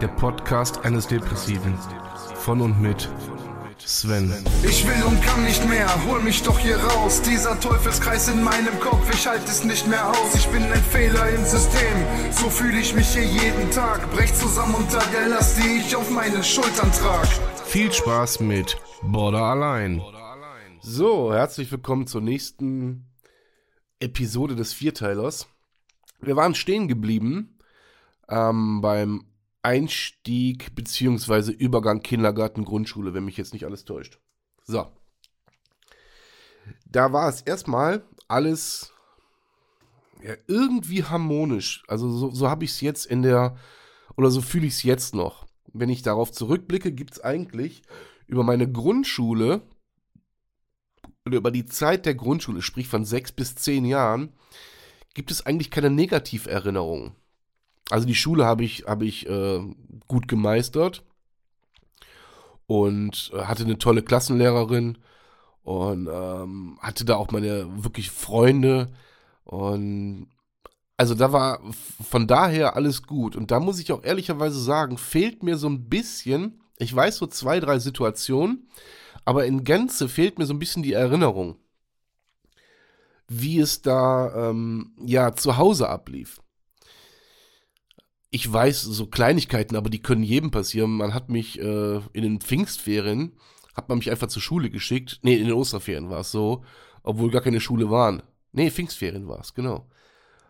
Der Podcast eines Depressiven. Von und mit Sven. Ich will und kann nicht mehr, hol mich doch hier raus. Dieser Teufelskreis in meinem Kopf, ich halte es nicht mehr aus. Ich bin ein Fehler im System, so fühle ich mich hier jeden Tag. Brech zusammen unter der Last, die ich auf meinen Schultern trag. Viel Spaß mit Border allein. So, herzlich willkommen zur nächsten Episode des Vierteilers. Wir waren stehen geblieben ähm, beim Einstieg bzw. Übergang Kindergarten, Grundschule, wenn mich jetzt nicht alles täuscht. So. Da war es erstmal alles ja, irgendwie harmonisch. Also so, so habe ich es jetzt in der, oder so fühle ich es jetzt noch. Wenn ich darauf zurückblicke, gibt es eigentlich über meine Grundschule oder über die Zeit der Grundschule, sprich von sechs bis zehn Jahren, gibt es eigentlich keine Negativerinnerungen. Also die Schule habe ich, hab ich äh, gut gemeistert und äh, hatte eine tolle Klassenlehrerin und ähm, hatte da auch meine wirklich Freunde und also da war von daher alles gut. Und da muss ich auch ehrlicherweise sagen, fehlt mir so ein bisschen, ich weiß so zwei, drei Situationen, aber in Gänze fehlt mir so ein bisschen die Erinnerung, wie es da ähm, ja zu Hause ablief ich weiß so Kleinigkeiten, aber die können jedem passieren. Man hat mich äh, in den Pfingstferien, hat man mich einfach zur Schule geschickt. Nee, in den Osterferien war es so, obwohl gar keine Schule waren. Nee, Pfingstferien war es, genau.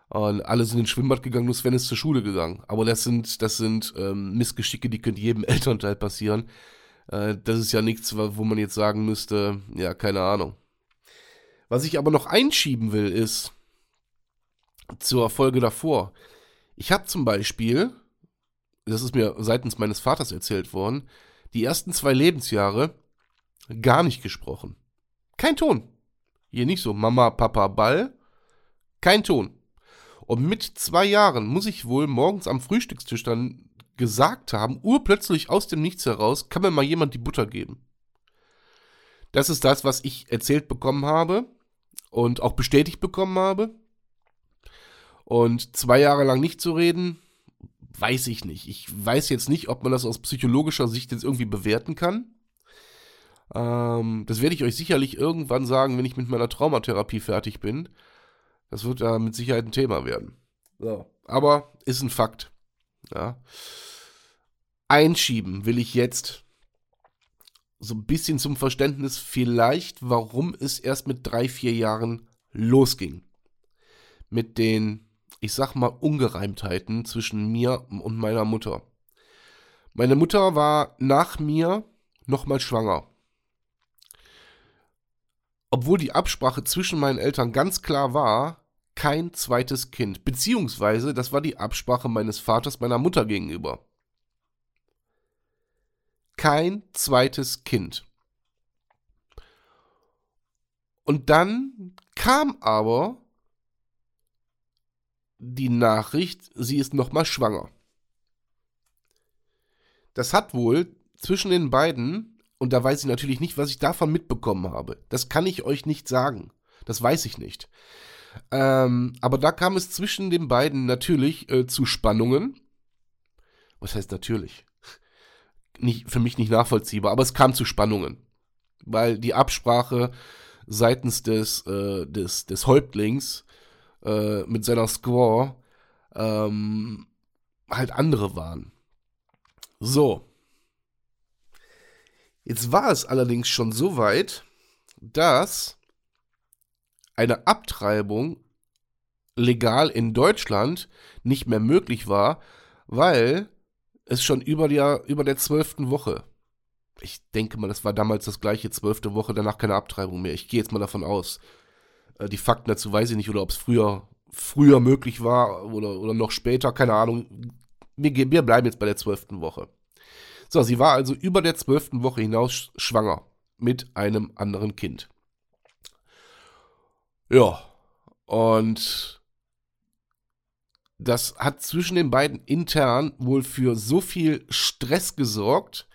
Und alle sind ins Schwimmbad gegangen, nur Sven ist zur Schule gegangen. Aber das sind, das sind ähm, Missgeschicke, die können jedem Elternteil passieren. Äh, das ist ja nichts, wo man jetzt sagen müsste, ja, keine Ahnung. Was ich aber noch einschieben will, ist zur Folge davor. Ich habe zum Beispiel, das ist mir seitens meines Vaters erzählt worden, die ersten zwei Lebensjahre gar nicht gesprochen. Kein Ton. Hier nicht so Mama, Papa, Ball. Kein Ton. Und mit zwei Jahren muss ich wohl morgens am Frühstückstisch dann gesagt haben, urplötzlich aus dem Nichts heraus, kann mir mal jemand die Butter geben. Das ist das, was ich erzählt bekommen habe und auch bestätigt bekommen habe. Und zwei Jahre lang nicht zu reden, weiß ich nicht. Ich weiß jetzt nicht, ob man das aus psychologischer Sicht jetzt irgendwie bewerten kann. Ähm, das werde ich euch sicherlich irgendwann sagen, wenn ich mit meiner Traumatherapie fertig bin. Das wird da mit Sicherheit ein Thema werden. So. Aber ist ein Fakt. Ja. Einschieben will ich jetzt so ein bisschen zum Verständnis vielleicht, warum es erst mit drei, vier Jahren losging. Mit den ich sag mal, Ungereimtheiten zwischen mir und meiner Mutter. Meine Mutter war nach mir nochmal schwanger. Obwohl die Absprache zwischen meinen Eltern ganz klar war, kein zweites Kind. Beziehungsweise, das war die Absprache meines Vaters meiner Mutter gegenüber. Kein zweites Kind. Und dann kam aber die Nachricht, sie ist nochmal schwanger. Das hat wohl zwischen den beiden, und da weiß ich natürlich nicht, was ich davon mitbekommen habe. Das kann ich euch nicht sagen. Das weiß ich nicht. Ähm, aber da kam es zwischen den beiden natürlich äh, zu Spannungen. Was heißt natürlich? Nicht, für mich nicht nachvollziehbar, aber es kam zu Spannungen. Weil die Absprache seitens des, äh, des, des Häuptlings äh, mit seiner Score ähm, halt andere waren. So. Jetzt war es allerdings schon so weit, dass eine Abtreibung legal in Deutschland nicht mehr möglich war, weil es schon über der, über der zwölften Woche, ich denke mal, das war damals das gleiche, zwölfte Woche, danach keine Abtreibung mehr. Ich gehe jetzt mal davon aus. Äh, die Fakten dazu weiß ich nicht, oder ob es früher, früher möglich war oder, oder noch später, keine Ahnung. Wir, wir bleiben jetzt bei der zwölften Woche. So, sie war also über der zwölften Woche hinaus schwanger mit einem anderen Kind. Ja, und das hat zwischen den beiden intern wohl für so viel Stress gesorgt.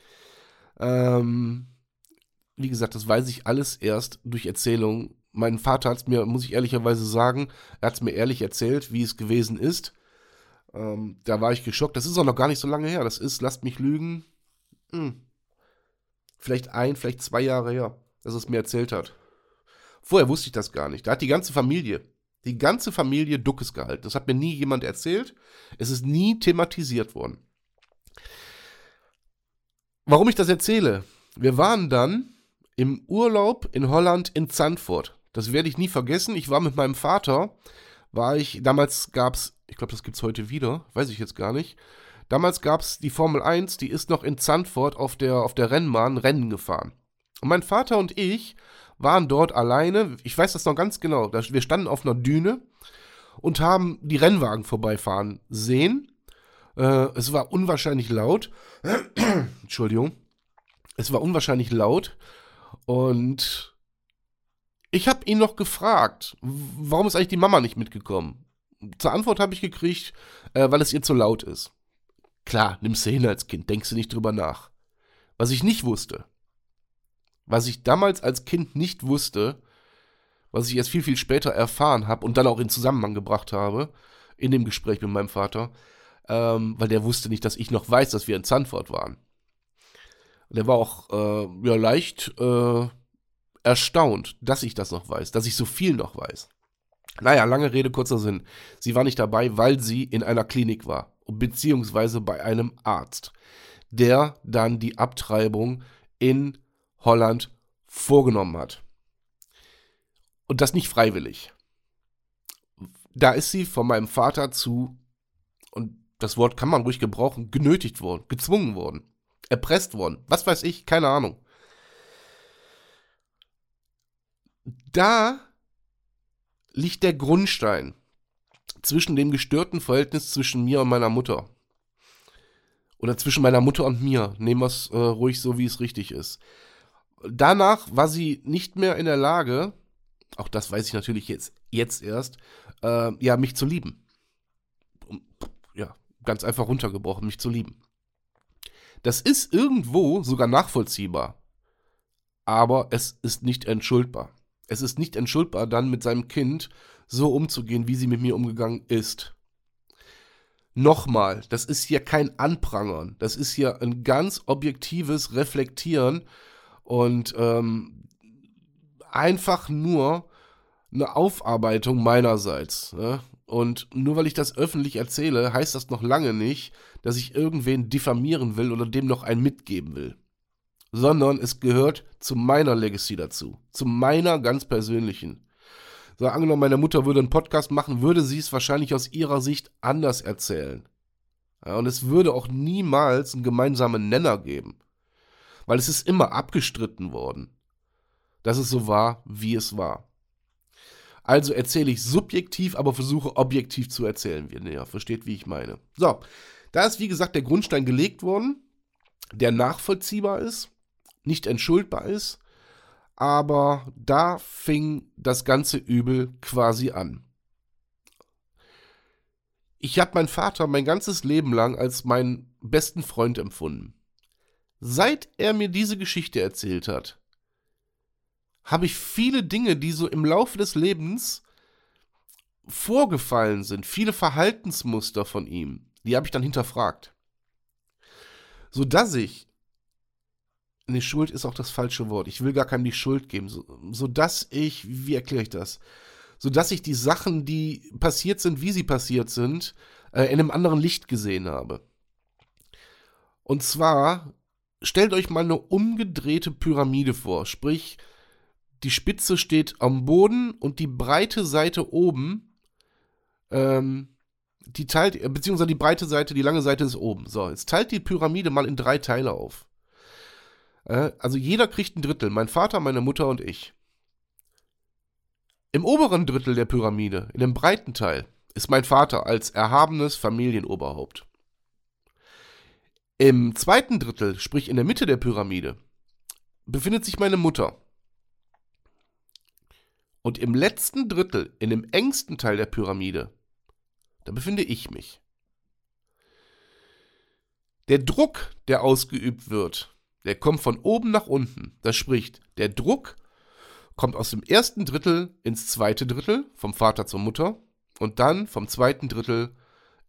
Ähm, wie gesagt, das weiß ich alles erst durch Erzählung. Mein Vater hat es mir, muss ich ehrlicherweise sagen, er hat es mir ehrlich erzählt, wie es gewesen ist. Ähm, da war ich geschockt. Das ist auch noch gar nicht so lange her. Das ist, lasst mich lügen, hm, vielleicht ein, vielleicht zwei Jahre her, dass er es mir erzählt hat. Vorher wusste ich das gar nicht. Da hat die ganze Familie, die ganze Familie Duckes gehalten. Das hat mir nie jemand erzählt. Es ist nie thematisiert worden. Warum ich das erzähle? Wir waren dann im Urlaub in Holland in Zandvoort. Das werde ich nie vergessen. Ich war mit meinem Vater, war ich, damals gab es, ich glaube, das gibt es heute wieder, weiß ich jetzt gar nicht. Damals gab es die Formel 1, die ist noch in Zandvoort auf der, auf der Rennbahn Rennen gefahren. Und mein Vater und ich waren dort alleine. Ich weiß das noch ganz genau. Wir standen auf einer Düne und haben die Rennwagen vorbeifahren sehen. Äh, es war unwahrscheinlich laut. Entschuldigung. Es war unwahrscheinlich laut. Und ich habe ihn noch gefragt, warum ist eigentlich die Mama nicht mitgekommen? Zur Antwort habe ich gekriegt, äh, weil es ihr zu laut ist. Klar, nimmst du hin als Kind, denkst du nicht drüber nach. Was ich nicht wusste, was ich damals als Kind nicht wusste, was ich erst viel, viel später erfahren habe und dann auch in Zusammenhang gebracht habe, in dem Gespräch mit meinem Vater, ähm, weil der wusste nicht, dass ich noch weiß, dass wir in Zandvoort waren. Der war auch äh, ja, leicht äh, erstaunt, dass ich das noch weiß, dass ich so viel noch weiß. Naja, lange Rede, kurzer Sinn. Sie war nicht dabei, weil sie in einer Klinik war, beziehungsweise bei einem Arzt, der dann die Abtreibung in Holland vorgenommen hat. Und das nicht freiwillig. Da ist sie von meinem Vater zu, und das Wort kann man ruhig gebrauchen, genötigt worden, gezwungen worden, erpresst worden, was weiß ich, keine Ahnung. Da liegt der Grundstein zwischen dem gestörten Verhältnis zwischen mir und meiner Mutter. Oder zwischen meiner Mutter und mir. Nehmen wir es äh, ruhig so, wie es richtig ist. Danach war sie nicht mehr in der Lage, auch das weiß ich natürlich jetzt, jetzt erst, äh, ja, mich zu lieben. Ja, ganz einfach runtergebrochen, mich zu lieben. Das ist irgendwo sogar nachvollziehbar. Aber es ist nicht entschuldbar. Es ist nicht entschuldbar, dann mit seinem Kind so umzugehen, wie sie mit mir umgegangen ist. Nochmal, das ist hier kein Anprangern, das ist hier ein ganz objektives Reflektieren und ähm, einfach nur eine Aufarbeitung meinerseits. Ne? Und nur weil ich das öffentlich erzähle, heißt das noch lange nicht, dass ich irgendwen diffamieren will oder dem noch ein mitgeben will sondern es gehört zu meiner Legacy dazu, zu meiner ganz persönlichen. So, angenommen, meine Mutter würde einen Podcast machen, würde sie es wahrscheinlich aus ihrer Sicht anders erzählen. Ja, und es würde auch niemals einen gemeinsamen Nenner geben. Weil es ist immer abgestritten worden, dass es so war, wie es war. Also erzähle ich subjektiv, aber versuche objektiv zu erzählen, wie ihr näher versteht, wie ich meine. So, da ist wie gesagt der Grundstein gelegt worden, der nachvollziehbar ist nicht entschuldbar ist, aber da fing das ganze Übel quasi an. Ich habe meinen Vater mein ganzes Leben lang als meinen besten Freund empfunden. Seit er mir diese Geschichte erzählt hat, habe ich viele Dinge, die so im Laufe des Lebens vorgefallen sind, viele Verhaltensmuster von ihm, die habe ich dann hinterfragt. Sodass ich Nee, Schuld ist auch das falsche Wort. Ich will gar keinem die Schuld geben, so, so ich, wie erkläre ich das? So dass ich die Sachen, die passiert sind, wie sie passiert sind, äh, in einem anderen Licht gesehen habe. Und zwar, stellt euch mal eine umgedrehte Pyramide vor, sprich, die Spitze steht am Boden und die breite Seite oben ähm, die teilt, beziehungsweise die breite Seite, die lange Seite ist oben. So, jetzt teilt die Pyramide mal in drei Teile auf. Äh, also jeder kriegt ein Drittel, mein Vater, meine Mutter und ich. Im oberen Drittel der Pyramide, in dem breiten Teil, ist mein Vater als erhabenes Familienoberhaupt. Im zweiten Drittel, sprich in der Mitte der Pyramide, befindet sich meine Mutter. Und im letzten Drittel, in dem engsten Teil der Pyramide, da befinde ich mich. Der Druck, der ausgeübt wird, der kommt von oben nach unten. Das spricht, der Druck kommt aus dem ersten Drittel ins zweite Drittel, vom Vater zur Mutter, und dann vom zweiten Drittel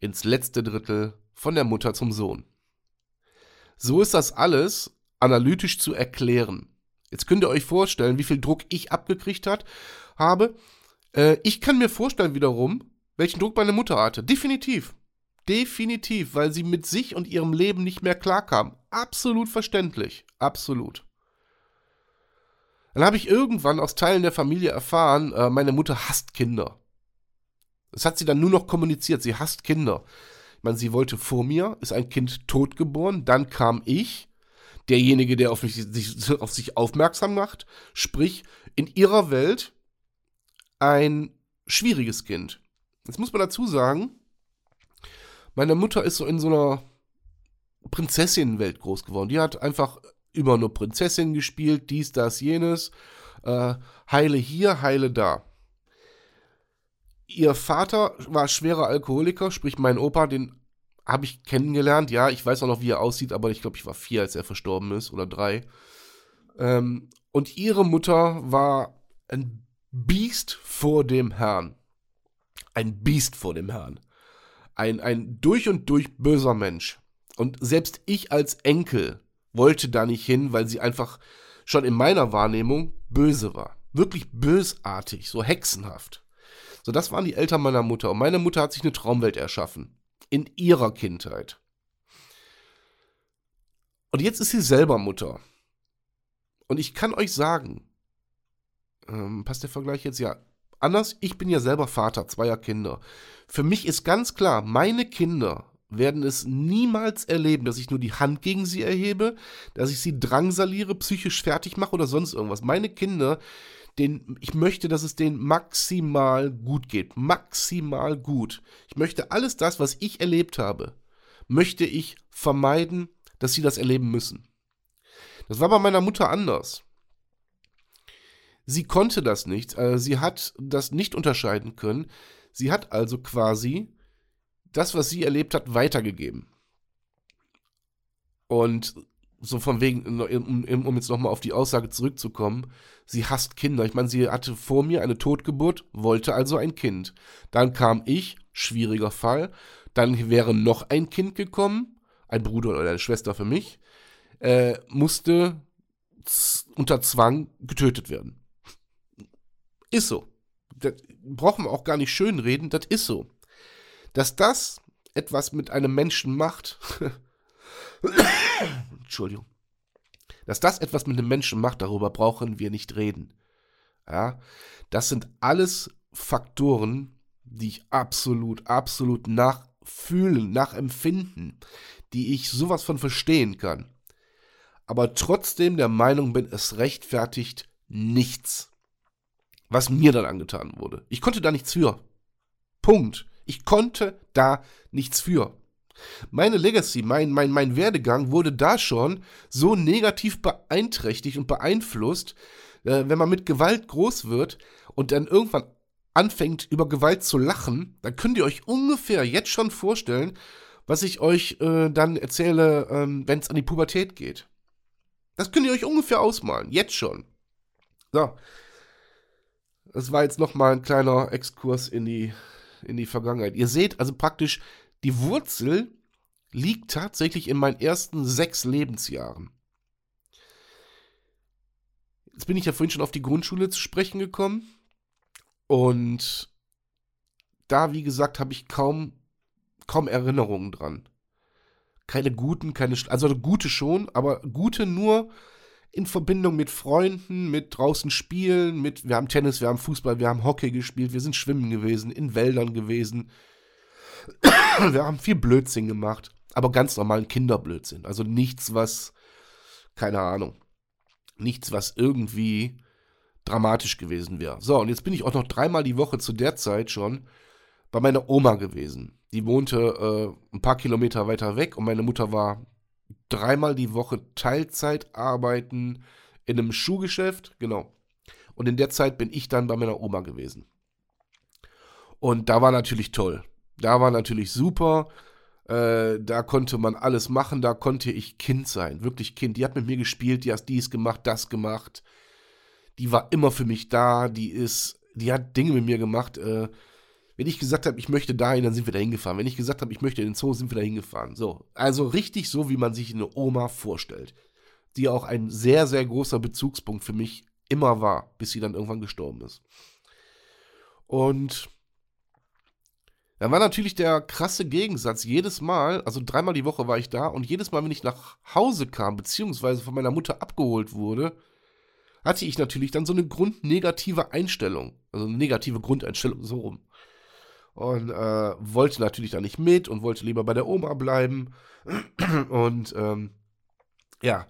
ins letzte Drittel, von der Mutter zum Sohn. So ist das alles analytisch zu erklären. Jetzt könnt ihr euch vorstellen, wie viel Druck ich abgekriegt hat, habe. Äh, ich kann mir vorstellen wiederum, welchen Druck meine Mutter hatte. Definitiv. Definitiv, weil sie mit sich und ihrem Leben nicht mehr klarkam. Absolut verständlich. Absolut. Dann habe ich irgendwann aus Teilen der Familie erfahren, äh, meine Mutter hasst Kinder. Das hat sie dann nur noch kommuniziert. Sie hasst Kinder. Ich meine, sie wollte vor mir, ist ein Kind totgeboren, dann kam ich, derjenige, der auf, mich, sich, auf sich aufmerksam macht, sprich, in ihrer Welt ein schwieriges Kind. Jetzt muss man dazu sagen, meine Mutter ist so in so einer Prinzessinnenwelt groß geworden. Die hat einfach immer nur Prinzessin gespielt, dies, das, jenes. Äh, heile hier, heile da. Ihr Vater war schwerer Alkoholiker, sprich mein Opa, den habe ich kennengelernt. Ja, ich weiß auch noch, wie er aussieht, aber ich glaube, ich war vier, als er verstorben ist oder drei. Ähm, und ihre Mutter war ein Biest vor dem Herrn ein Biest vor dem Herrn. Ein, ein durch und durch böser Mensch. Und selbst ich als Enkel wollte da nicht hin, weil sie einfach schon in meiner Wahrnehmung böse war. Wirklich bösartig, so hexenhaft. So, das waren die Eltern meiner Mutter. Und meine Mutter hat sich eine Traumwelt erschaffen. In ihrer Kindheit. Und jetzt ist sie selber Mutter. Und ich kann euch sagen, ähm, passt der Vergleich jetzt? Ja, anders, ich bin ja selber Vater zweier Kinder. Für mich ist ganz klar, meine Kinder werden es niemals erleben, dass ich nur die Hand gegen sie erhebe, dass ich sie drangsaliere, psychisch fertig mache oder sonst irgendwas. Meine Kinder, den, ich möchte, dass es denen maximal gut geht. Maximal gut. Ich möchte alles das, was ich erlebt habe, möchte ich vermeiden, dass sie das erleben müssen. Das war bei meiner Mutter anders. Sie konnte das nicht, äh, sie hat das nicht unterscheiden können. Sie hat also quasi das, was sie erlebt hat, weitergegeben. Und so von wegen, um, um jetzt nochmal auf die Aussage zurückzukommen, sie hasst Kinder. Ich meine, sie hatte vor mir eine Totgeburt, wollte also ein Kind. Dann kam ich, schwieriger Fall. Dann wäre noch ein Kind gekommen, ein Bruder oder eine Schwester für mich, äh, musste unter Zwang getötet werden. Ist so. Das brauchen wir auch gar nicht schönreden, das ist so. Dass das etwas mit einem Menschen macht, Entschuldigung, dass das etwas mit einem Menschen macht, darüber brauchen wir nicht reden. Ja, das sind alles Faktoren, die ich absolut, absolut nachfühlen, nachempfinden, die ich sowas von verstehen kann. Aber trotzdem der Meinung bin, es rechtfertigt nichts was mir dann angetan wurde. Ich konnte da nichts für. Punkt. Ich konnte da nichts für. Meine Legacy, mein, mein, mein Werdegang wurde da schon so negativ beeinträchtigt und beeinflusst, äh, wenn man mit Gewalt groß wird und dann irgendwann anfängt, über Gewalt zu lachen, dann könnt ihr euch ungefähr jetzt schon vorstellen, was ich euch äh, dann erzähle, ähm, wenn es an die Pubertät geht. Das könnt ihr euch ungefähr ausmalen, jetzt schon. So, das war jetzt nochmal ein kleiner Exkurs in die, in die Vergangenheit. Ihr seht also praktisch, die Wurzel liegt tatsächlich in meinen ersten sechs Lebensjahren. Jetzt bin ich ja vorhin schon auf die Grundschule zu sprechen gekommen. Und da, wie gesagt, habe ich kaum, kaum Erinnerungen dran. Keine guten, keine, also gute schon, aber gute nur in Verbindung mit Freunden, mit draußen spielen, mit, wir haben Tennis, wir haben Fußball, wir haben Hockey gespielt, wir sind schwimmen gewesen, in Wäldern gewesen. wir haben viel Blödsinn gemacht, aber ganz normalen Kinderblödsinn. Also nichts, was, keine Ahnung, nichts, was irgendwie dramatisch gewesen wäre. So, und jetzt bin ich auch noch dreimal die Woche zu der Zeit schon bei meiner Oma gewesen. Die wohnte äh, ein paar Kilometer weiter weg und meine Mutter war dreimal die Woche Teilzeit arbeiten in einem Schuhgeschäft, genau. Und in der Zeit bin ich dann bei meiner Oma gewesen. Und da war natürlich toll. Da war natürlich super. Äh, da konnte man alles machen. Da konnte ich Kind sein. Wirklich Kind. Die hat mit mir gespielt. Die hat dies gemacht, das gemacht. Die war immer für mich da. Die ist, die hat Dinge mit mir gemacht. Äh, wenn ich gesagt habe, ich möchte dahin, dann sind wir da hingefahren. Wenn ich gesagt habe, ich möchte in den Zoo, sind wir da hingefahren. So. Also richtig so, wie man sich eine Oma vorstellt. Die auch ein sehr, sehr großer Bezugspunkt für mich immer war, bis sie dann irgendwann gestorben ist. Und dann war natürlich der krasse Gegensatz. Jedes Mal, also dreimal die Woche war ich da und jedes Mal, wenn ich nach Hause kam, beziehungsweise von meiner Mutter abgeholt wurde, hatte ich natürlich dann so eine grundnegative Einstellung. Also eine negative Grundeinstellung, so rum und äh, wollte natürlich da nicht mit und wollte lieber bei der Oma bleiben. Und ähm, ja,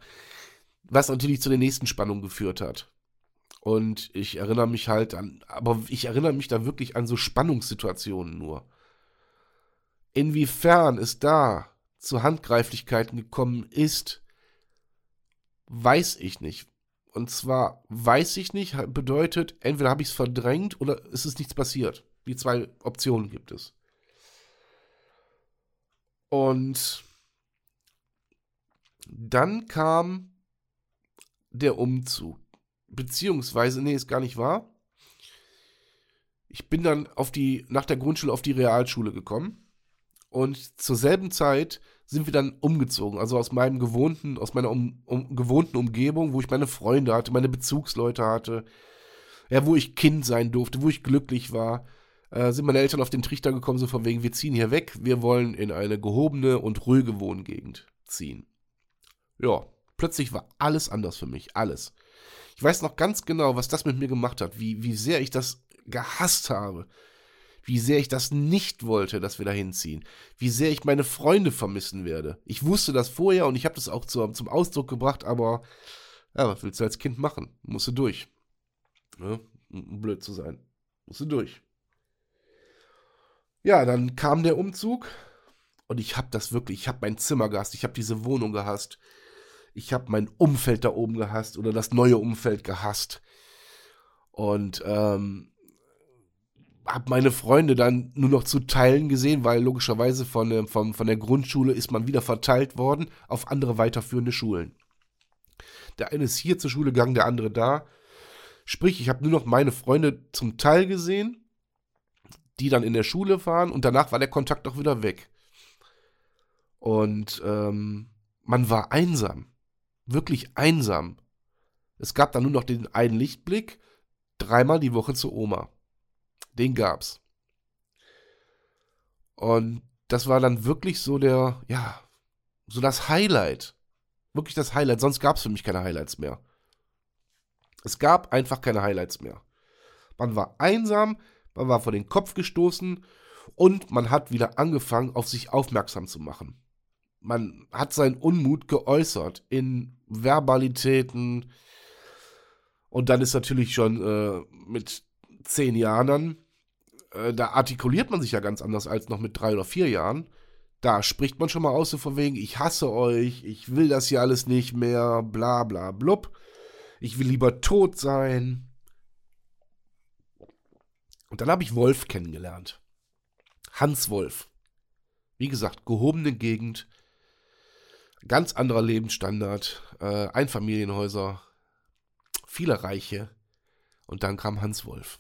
was natürlich zu der nächsten Spannung geführt hat. Und ich erinnere mich halt an, aber ich erinnere mich da wirklich an so Spannungssituationen nur. Inwiefern es da zu Handgreiflichkeiten gekommen ist, weiß ich nicht. Und zwar weiß ich nicht, bedeutet, entweder habe ich es verdrängt oder ist es nichts passiert. Die zwei Optionen gibt es. Und dann kam der Umzug. Beziehungsweise, nee, ist gar nicht wahr. Ich bin dann auf die, nach der Grundschule auf die Realschule gekommen. Und zur selben Zeit sind wir dann umgezogen. Also aus meinem gewohnten, aus meiner um, um, gewohnten Umgebung, wo ich meine Freunde hatte, meine Bezugsleute hatte, ja, wo ich Kind sein durfte, wo ich glücklich war, äh, sind meine Eltern auf den Trichter gekommen, so von wegen, wir ziehen hier weg, wir wollen in eine gehobene und ruhige Wohngegend ziehen. Ja, plötzlich war alles anders für mich, alles. Ich weiß noch ganz genau, was das mit mir gemacht hat, wie, wie sehr ich das gehasst habe, wie sehr ich das nicht wollte, dass wir da hinziehen, wie sehr ich meine Freunde vermissen werde. Ich wusste das vorher und ich habe das auch zu, zum Ausdruck gebracht, aber ja, was willst du als Kind machen? Musst du durch. Ja, blöd zu sein. Musst du durch. Ja, dann kam der Umzug und ich habe das wirklich, ich habe mein Zimmer gehasst, ich habe diese Wohnung gehasst, ich habe mein Umfeld da oben gehasst oder das neue Umfeld gehasst und ähm, habe meine Freunde dann nur noch zu Teilen gesehen, weil logischerweise von, von, von der Grundschule ist man wieder verteilt worden auf andere weiterführende Schulen. Der eine ist hier zur Schule gegangen, der andere da. Sprich, ich habe nur noch meine Freunde zum Teil gesehen die dann in der Schule waren und danach war der Kontakt auch wieder weg. Und ähm, man war einsam. Wirklich einsam. Es gab dann nur noch den einen Lichtblick, dreimal die Woche zur Oma. Den gab's. Und das war dann wirklich so der, ja, so das Highlight. Wirklich das Highlight. Sonst gab es für mich keine Highlights mehr. Es gab einfach keine Highlights mehr. Man war einsam, man war vor den Kopf gestoßen und man hat wieder angefangen, auf sich aufmerksam zu machen. Man hat seinen Unmut geäußert in Verbalitäten. Und dann ist natürlich schon äh, mit zehn Jahren äh, da artikuliert man sich ja ganz anders als noch mit drei oder vier Jahren. Da spricht man schon mal aus, so von wegen, ich hasse euch, ich will das hier alles nicht mehr, bla bla blub. Ich will lieber tot sein. Und dann habe ich Wolf kennengelernt. Hans Wolf. Wie gesagt, gehobene Gegend, ganz anderer Lebensstandard, äh, Einfamilienhäuser, viele Reiche. Und dann kam Hans Wolf.